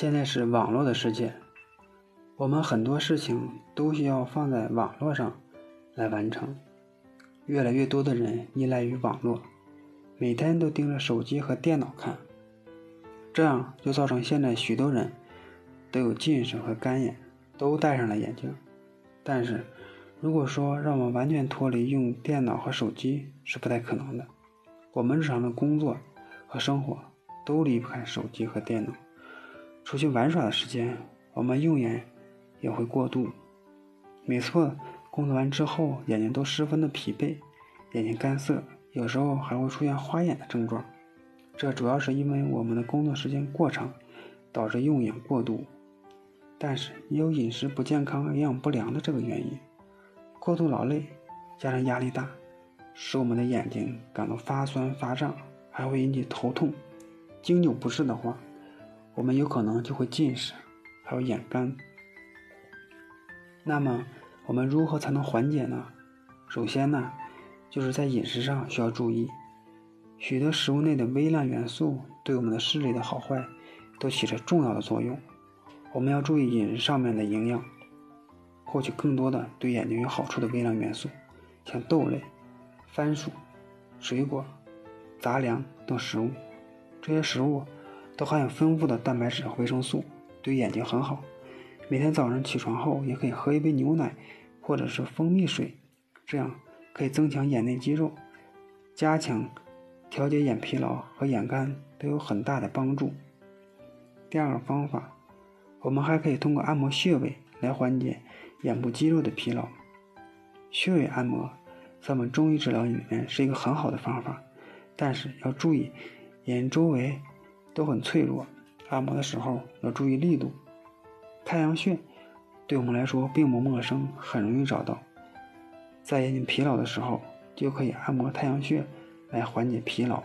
现在是网络的世界，我们很多事情都需要放在网络上来完成。越来越多的人依赖于网络，每天都盯着手机和电脑看，这样就造成现在许多人都有近视和干眼，都戴上了眼镜。但是，如果说让我们完全脱离用电脑和手机是不太可能的。我们日常的工作和生活都离不开手机和电脑。出去玩耍的时间，我们用眼也会过度。每次工作完之后，眼睛都十分的疲惫，眼睛干涩，有时候还会出现花眼的症状。这主要是因为我们的工作时间过长，导致用眼过度。但是也有饮食不健康、营养不良的这个原因。过度劳累加上压力大，使我们的眼睛感到发酸发胀，还会引起头痛。经久不适的话，我们有可能就会近视，还有眼干。那么，我们如何才能缓解呢？首先呢，就是在饮食上需要注意，许多食物内的微量元素对我们的视力的好坏都起着重要的作用。我们要注意饮食上面的营养，获取更多的对眼睛有好处的微量元素，像豆类、番薯、水果、杂粮等食物。这些食物。都含有丰富的蛋白质和维生素，对眼睛很好。每天早上起床后，也可以喝一杯牛奶，或者是蜂蜜水，这样可以增强眼内肌肉，加强调节眼疲劳和眼干，都有很大的帮助。第二个方法，我们还可以通过按摩穴位来缓解眼部肌肉的疲劳。穴位按摩在我们中医治疗里面是一个很好的方法，但是要注意眼周围。都很脆弱，按摩的时候要注意力度。太阳穴对我们来说并不陌生，很容易找到。在眼睛疲劳的时候，就可以按摩太阳穴来缓解疲劳。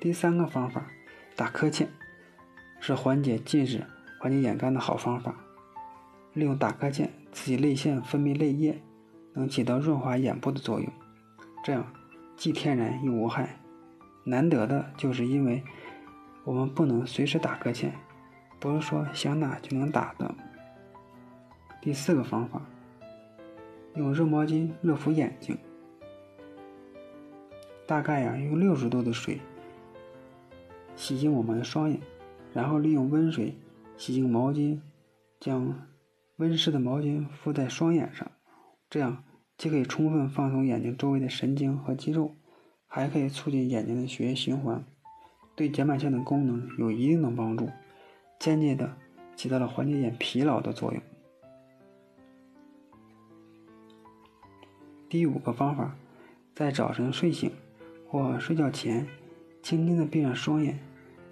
第三个方法，打呵欠，是缓解近视、缓解眼干的好方法。利用打呵欠刺激泪腺分泌泪液，能起到润滑眼部的作用，这样既天然又无害。难得的就是因为我们不能随时打呵欠，不是说想打就能打的。第四个方法，用热毛巾热敷眼睛，大概呀用六十度的水洗净我们的双眼，然后利用温水洗净毛巾，将温湿的毛巾敷在双眼上，这样既可以充分放松眼睛周围的神经和肌肉。还可以促进眼睛的血液循环，对睑板腺的功能有一定的帮助，间接的起到了缓解眼疲劳的作用。第五个方法，在早晨睡醒或睡觉前，轻轻的闭上双眼，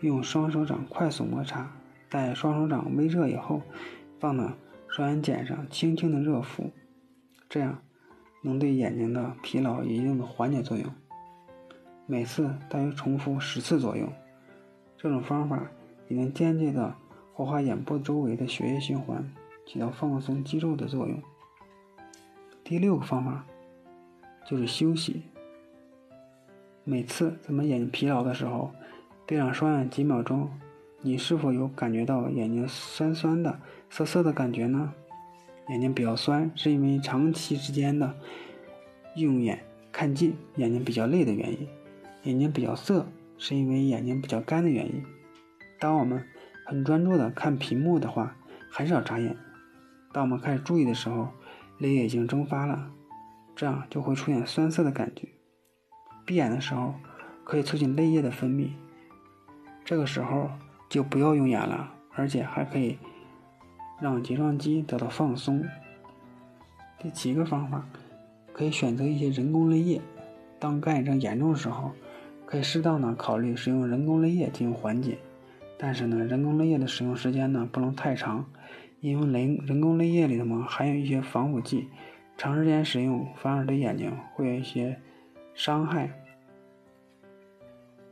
用双手掌快速摩擦，待双手掌微热以后，放到双眼睑上轻轻的热敷，这样能对眼睛的疲劳有一定的缓解作用。每次大约重复十次左右，这种方法也能间接的活化眼部周围的血液循环，起到放松肌肉的作用。第六个方法就是休息。每次咱们眼睛疲劳的时候，闭上双眼几秒钟，你是否有感觉到眼睛酸酸的、涩涩的感觉呢？眼睛比较酸，是因为长期之间的用眼看近，眼睛比较累的原因。眼睛比较涩，是因为眼睛比较干的原因。当我们很专注的看屏幕的话，很少眨眼。当我们开始注意的时候，泪液已经蒸发了，这样就会出现酸涩的感觉。闭眼的时候，可以促进泪液的分泌，这个时候就不要用眼了，而且还可以让睫状肌得到放松。第七个方法，可以选择一些人工泪液。当干眼症严重的时候。可以适当的考虑使用人工泪液进行缓解，但是呢，人工泪液的使用时间呢不能太长，因为人人工泪液里头嘛含有一些防腐剂，长时间使用反而对眼睛会有一些伤害。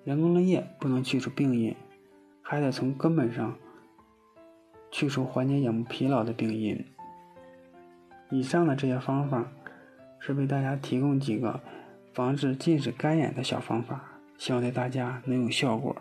人工泪液不能去除病因，还得从根本上去除缓解眼部疲劳的病因。以上的这些方法是为大家提供几个防治近视干眼的小方法。希望对大家能有效果。